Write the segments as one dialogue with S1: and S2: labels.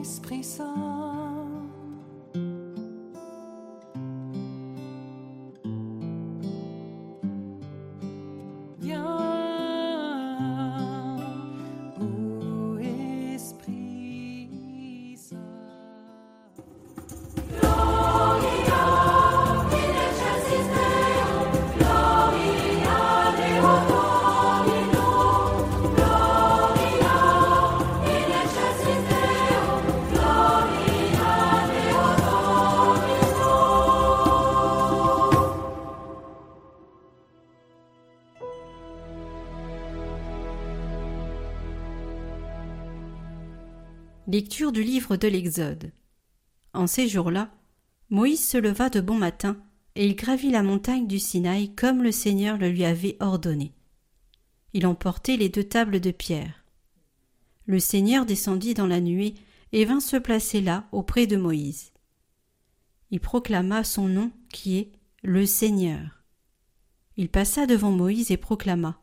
S1: Esprit Saint.
S2: Lecture du livre de l'Exode. En ces jours-là, Moïse se leva de bon matin, et il gravit la montagne du Sinaï comme le Seigneur le lui avait ordonné. Il emportait les deux tables de pierre. Le Seigneur descendit dans la nuée et vint se placer là auprès de Moïse. Il proclama son nom qui est le Seigneur. Il passa devant Moïse et proclama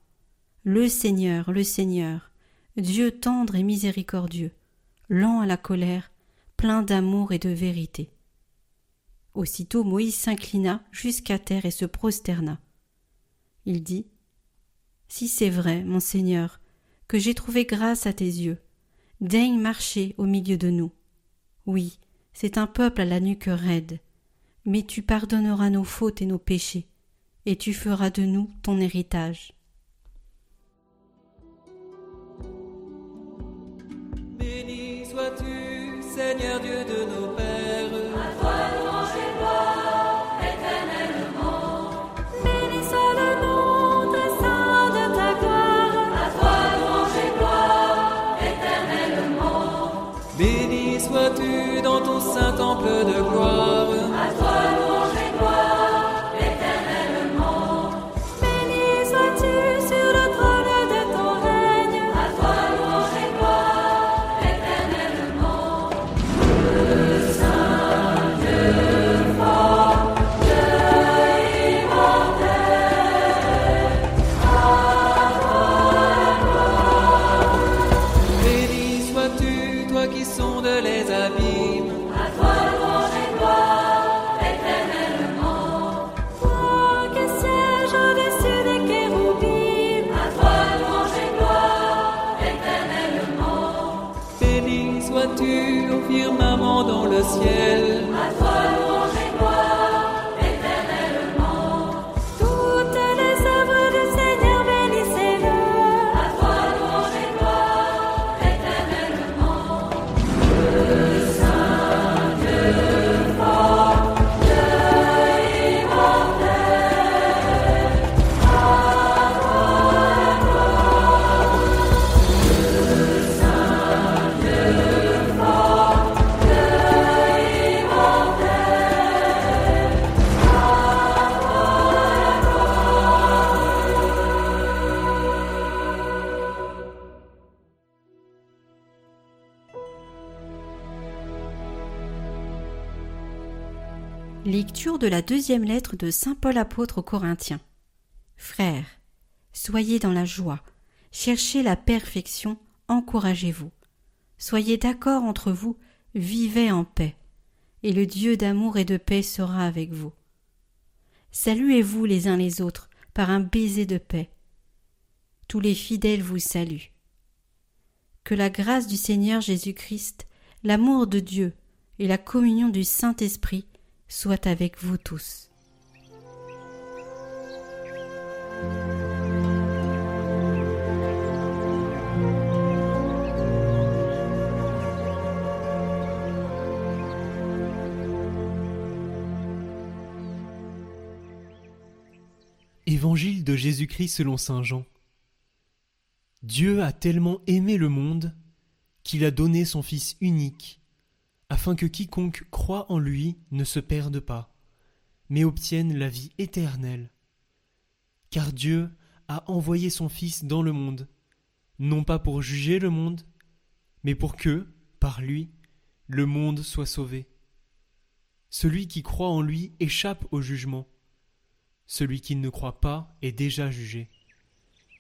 S2: Le Seigneur, le Seigneur, Dieu tendre et miséricordieux, lent à la colère, plein d'amour et de vérité. Aussitôt Moïse s'inclina jusqu'à terre et se prosterna. Il dit Si c'est vrai, mon Seigneur, que j'ai trouvé grâce à tes yeux, daigne marcher au milieu de nous. Oui, c'est un peuple à la nuque raide, mais tu pardonneras nos fautes et nos péchés, et tu feras de nous ton héritage.
S1: Sois-tu, Seigneur Dieu de nos pères.
S2: Lecture de la deuxième lettre de Saint Paul apôtre aux Corinthiens. Frères, soyez dans la joie, cherchez la perfection, encouragez-vous. Soyez d'accord entre vous, vivez en paix, et le Dieu d'amour et de paix sera avec vous. Saluez-vous les uns les autres par un baiser de paix. Tous les fidèles vous saluent. Que la grâce du Seigneur Jésus-Christ, l'amour de Dieu et la communion du Saint-Esprit soient avec vous tous.
S3: Évangile de Jésus-Christ selon Saint Jean. Dieu a tellement aimé le monde qu'il a donné son Fils unique, afin que quiconque croit en lui ne se perde pas, mais obtienne la vie éternelle. Car Dieu a envoyé son Fils dans le monde, non pas pour juger le monde, mais pour que, par lui, le monde soit sauvé. Celui qui croit en lui échappe au jugement. Celui qui ne croit pas est déjà jugé,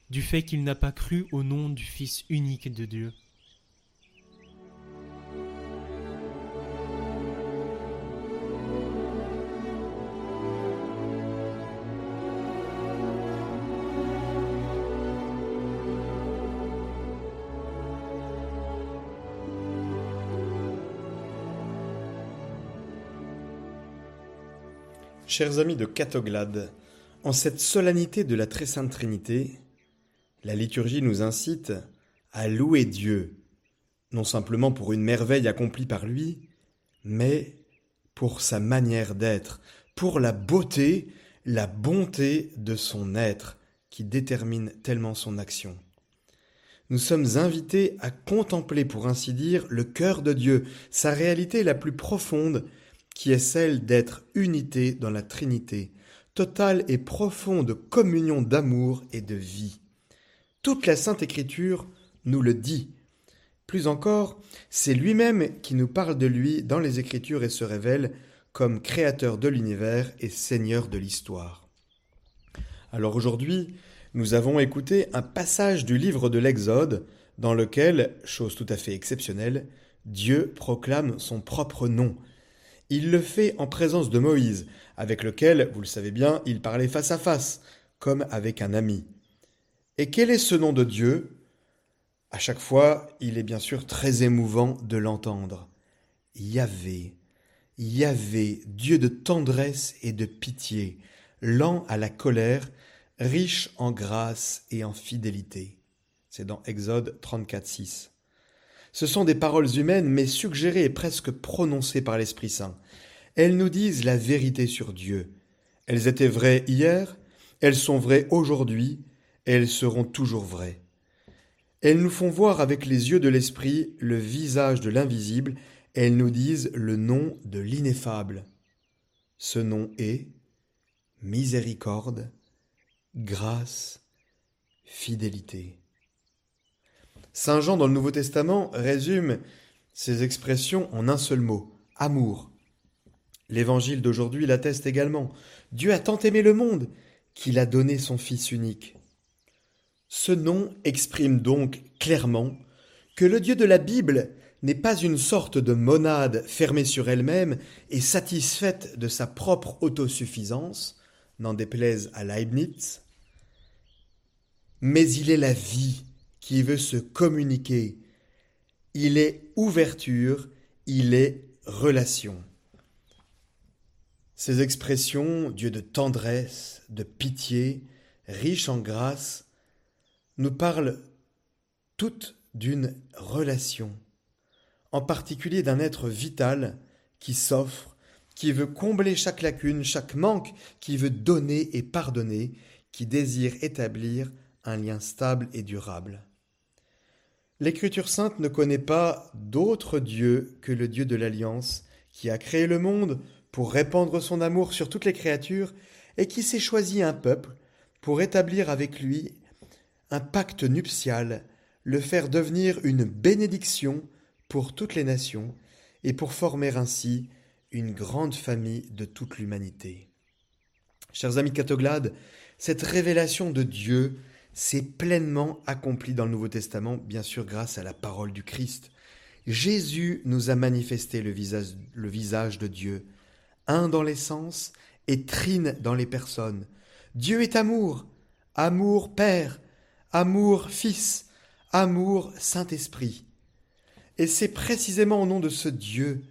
S3: du fait qu'il n'a pas cru au nom du Fils unique de Dieu.
S4: Chers amis de Catoglade, en cette solennité de la Très Sainte Trinité, la liturgie nous incite à louer Dieu, non simplement pour une merveille accomplie par lui, mais pour sa manière d'être, pour la beauté, la bonté de son être qui détermine tellement son action. Nous sommes invités à contempler, pour ainsi dire, le cœur de Dieu, sa réalité la plus profonde, qui est celle d'être unité dans la Trinité, totale et profonde communion d'amour et de vie. Toute la Sainte Écriture nous le dit. Plus encore, c'est lui-même qui nous parle de lui dans les Écritures et se révèle comme créateur de l'univers et seigneur de l'histoire. Alors aujourd'hui, nous avons écouté un passage du livre de l'Exode dans lequel, chose tout à fait exceptionnelle, Dieu proclame son propre nom. Il le fait en présence de Moïse, avec lequel, vous le savez bien, il parlait face à face, comme avec un ami. Et quel est ce nom de Dieu? À chaque fois, il est bien sûr très émouvant de l'entendre. Yahvé, Yahvé, Dieu de tendresse et de pitié, lent à la colère, riche en grâce et en fidélité. C'est dans Exode 34, 6. Ce sont des paroles humaines, mais suggérées et presque prononcées par l'Esprit Saint. Elles nous disent la vérité sur Dieu. Elles étaient vraies hier, elles sont vraies aujourd'hui, elles seront toujours vraies. Elles nous font voir avec les yeux de l'Esprit le visage de l'invisible, elles nous disent le nom de l'ineffable. Ce nom est miséricorde, grâce, fidélité. Saint Jean dans le Nouveau Testament résume ces expressions en un seul mot, amour. L'évangile d'aujourd'hui l'atteste également. Dieu a tant aimé le monde qu'il a donné son Fils unique. Ce nom exprime donc clairement que le Dieu de la Bible n'est pas une sorte de monade fermée sur elle-même et satisfaite de sa propre autosuffisance, n'en déplaise à Leibniz, mais il est la vie qui veut se communiquer. Il est ouverture, il est relation. Ces expressions, Dieu de tendresse, de pitié, riche en grâce, nous parlent toutes d'une relation, en particulier d'un être vital qui s'offre, qui veut combler chaque lacune, chaque manque, qui veut donner et pardonner, qui désire établir un lien stable et durable. L'Écriture sainte ne connaît pas d'autre Dieu que le Dieu de l'Alliance, qui a créé le monde pour répandre son amour sur toutes les créatures et qui s'est choisi un peuple pour établir avec lui un pacte nuptial, le faire devenir une bénédiction pour toutes les nations et pour former ainsi une grande famille de toute l'humanité. Chers amis catoglades, cette révélation de Dieu s'est pleinement accompli dans le Nouveau Testament, bien sûr grâce à la parole du Christ. Jésus nous a manifesté le visage, le visage de Dieu, un dans l'essence et trine dans les personnes. Dieu est amour, amour Père, amour Fils, amour Saint-Esprit. Et c'est précisément au nom de ce Dieu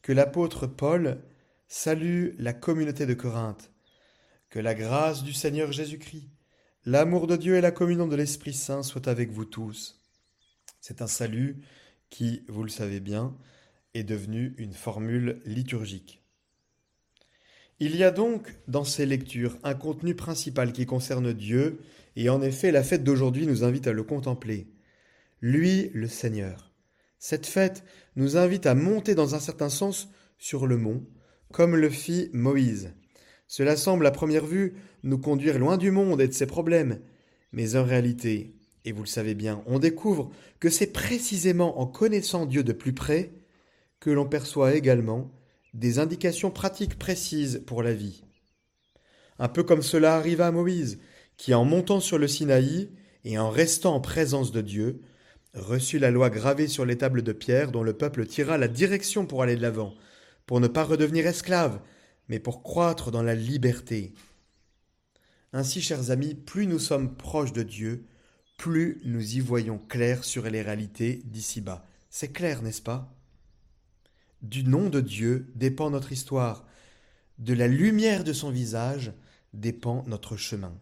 S4: que l'apôtre Paul salue la communauté de Corinthe. Que la grâce du Seigneur Jésus-Christ, L'amour de Dieu et la communion de l'Esprit Saint soient avec vous tous. C'est un salut qui, vous le savez bien, est devenu une formule liturgique. Il y a donc dans ces lectures un contenu principal qui concerne Dieu, et en effet la fête d'aujourd'hui nous invite à le contempler. Lui, le Seigneur. Cette fête nous invite à monter dans un certain sens sur le mont, comme le fit Moïse. Cela semble à première vue nous conduire loin du monde et de ses problèmes, mais en réalité, et vous le savez bien, on découvre que c'est précisément en connaissant Dieu de plus près que l'on perçoit également des indications pratiques précises pour la vie. Un peu comme cela arriva à Moïse, qui en montant sur le Sinaï et en restant en présence de Dieu, reçut la loi gravée sur les tables de pierre dont le peuple tira la direction pour aller de l'avant, pour ne pas redevenir esclave, mais pour croître dans la liberté. Ainsi, chers amis, plus nous sommes proches de Dieu, plus nous y voyons clair sur les réalités d'ici-bas. C'est clair, n'est-ce pas? Du nom de Dieu dépend notre histoire. de la lumière de son visage dépend notre chemin.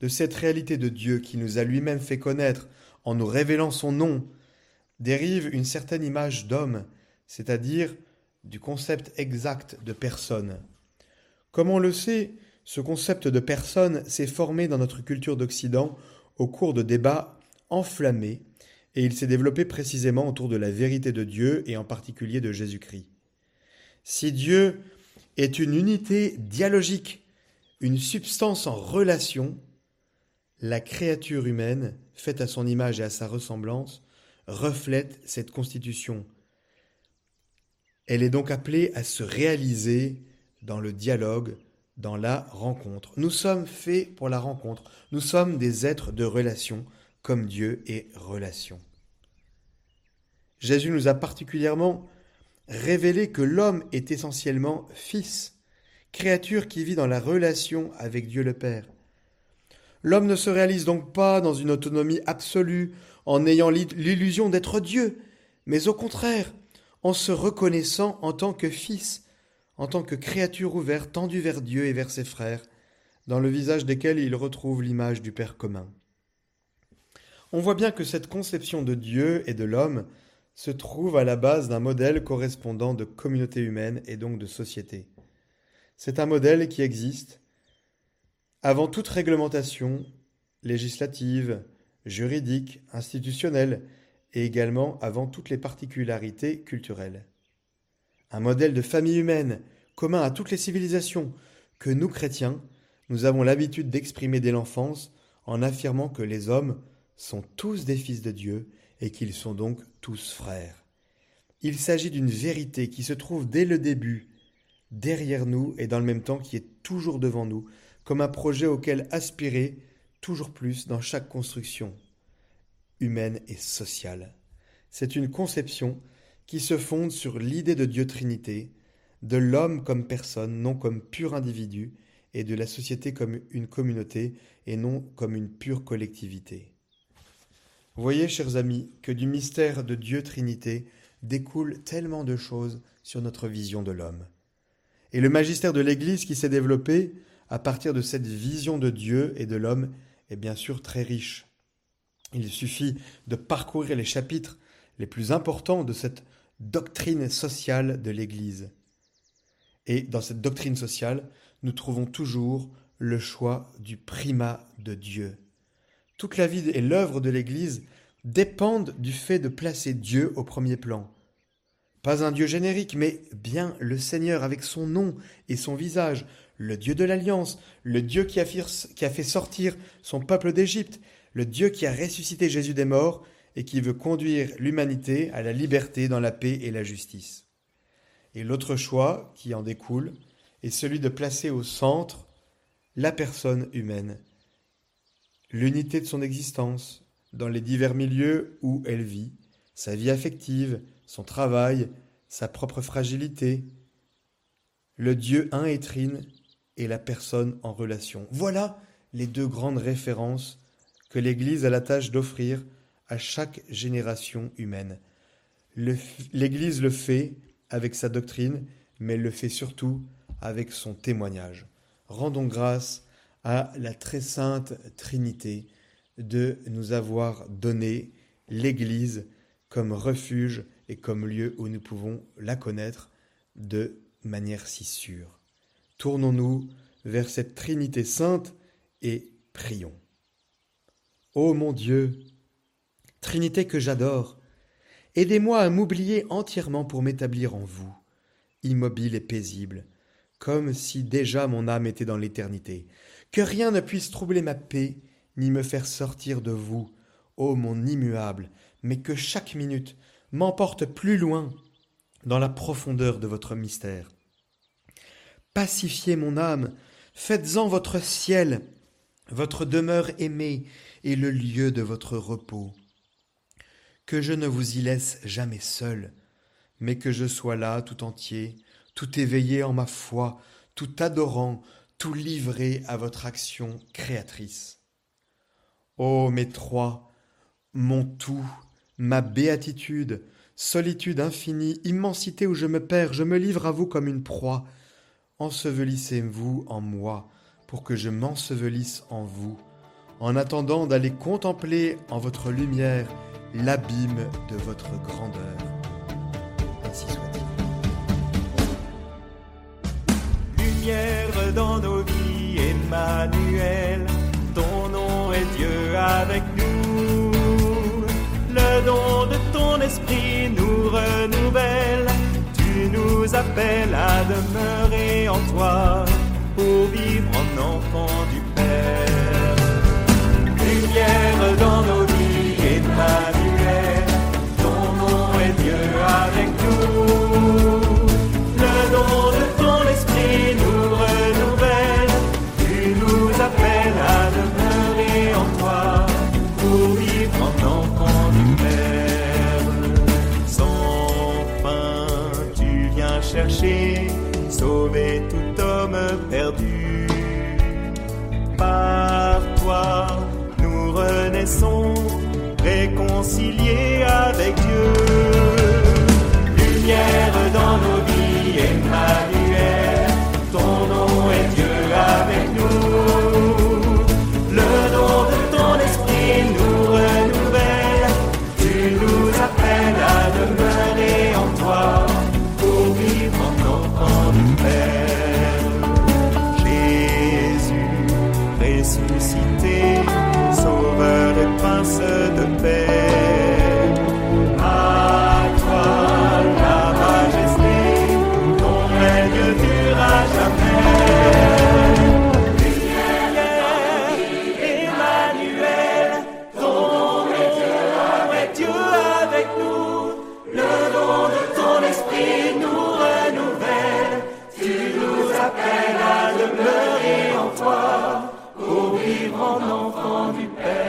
S4: De cette réalité de Dieu qui nous a lui-même fait connaître en nous révélant son nom, dérive une certaine image d'homme, c'est-à-dire du concept exact de personne. Comme on le sait, ce concept de personne s'est formé dans notre culture d'Occident au cours de débats enflammés, et il s'est développé précisément autour de la vérité de Dieu et en particulier de Jésus-Christ. Si Dieu est une unité dialogique, une substance en relation, la créature humaine, faite à son image et à sa ressemblance, reflète cette constitution. Elle est donc appelée à se réaliser dans le dialogue, dans la rencontre. Nous sommes faits pour la rencontre. Nous sommes des êtres de relation, comme Dieu est relation. Jésus nous a particulièrement révélé que l'homme est essentiellement fils, créature qui vit dans la relation avec Dieu le Père. L'homme ne se réalise donc pas dans une autonomie absolue en ayant l'illusion d'être Dieu, mais au contraire, en se reconnaissant en tant que fils, en tant que créature ouverte tendue vers Dieu et vers ses frères, dans le visage desquels il retrouve l'image du Père commun. On voit bien que cette conception de Dieu et de l'homme se trouve à la base d'un modèle correspondant de communauté humaine et donc de société. C'est un modèle qui existe avant toute réglementation législative, juridique, institutionnelle, et également avant toutes les particularités culturelles. Un modèle de famille humaine, commun à toutes les civilisations, que nous, chrétiens, nous avons l'habitude d'exprimer dès l'enfance en affirmant que les hommes sont tous des fils de Dieu et qu'ils sont donc tous frères. Il s'agit d'une vérité qui se trouve dès le début, derrière nous et dans le même temps qui est toujours devant nous, comme un projet auquel aspirer toujours plus dans chaque construction humaine et sociale. C'est une conception qui se fonde sur l'idée de Dieu Trinité, de l'homme comme personne, non comme pur individu, et de la société comme une communauté, et non comme une pure collectivité. Voyez, chers amis, que du mystère de Dieu Trinité découle tellement de choses sur notre vision de l'homme. Et le magistère de l'Église qui s'est développé à partir de cette vision de Dieu et de l'homme est bien sûr très riche. Il suffit de parcourir les chapitres les plus importants de cette doctrine sociale de l'Église. Et dans cette doctrine sociale, nous trouvons toujours le choix du primat de Dieu. Toute la vie et l'œuvre de l'Église dépendent du fait de placer Dieu au premier plan. Pas un Dieu générique, mais bien le Seigneur avec son nom et son visage, le Dieu de l'Alliance, le Dieu qui a, fait sortir son peuple d'Égypte, le Dieu qui a ressuscité Jésus des morts et qui veut conduire l'humanité à la liberté dans la paix et la justice. Et l'autre choix qui en découle est celui de placer au centre la personne humaine, l'unité de son existence dans les divers milieux où elle vit, sa vie affective, son travail, sa propre fragilité, le Dieu un et trine et la personne en relation. Voilà les deux grandes références que l'Église a la tâche d'offrir à chaque génération humaine. L'Église le fait avec sa doctrine, mais elle le fait surtout avec son témoignage. Rendons grâce à la très sainte Trinité de nous avoir donné l'Église comme refuge et comme lieu où nous pouvons la connaître de manière si sûre. Tournons-nous vers cette Trinité sainte et prions. Ô mon Dieu, Trinité que j'adore, aidez-moi à m'oublier entièrement pour m'établir en vous, immobile et paisible, comme si déjà mon âme était dans l'éternité. Que rien ne puisse troubler ma paix, ni me faire sortir de vous, ô mon immuable, mais que chaque minute m'emporte plus loin dans la profondeur de votre mystère. Pacifiez mon âme, faites-en votre ciel, votre demeure aimée le lieu de votre repos. Que je ne vous y laisse jamais seul, mais que je sois là tout entier, tout éveillé en ma foi, tout adorant, tout livré à votre action créatrice. Ô mes trois, mon tout, ma béatitude, solitude infinie, immensité où je me perds, je me livre à vous comme une proie,
S5: ensevelissez-vous en moi, pour que je m'ensevelisse en vous, en attendant d'aller contempler en votre lumière l'abîme de votre grandeur. Ainsi soit-il.
S4: lumière dans nos vies, Emmanuel. Ton nom est Dieu avec nous. Le don de ton esprit nous renouvelle. Tu nous appelles à demeurer en toi pour vivre en Lumière dans toi, não for de pé.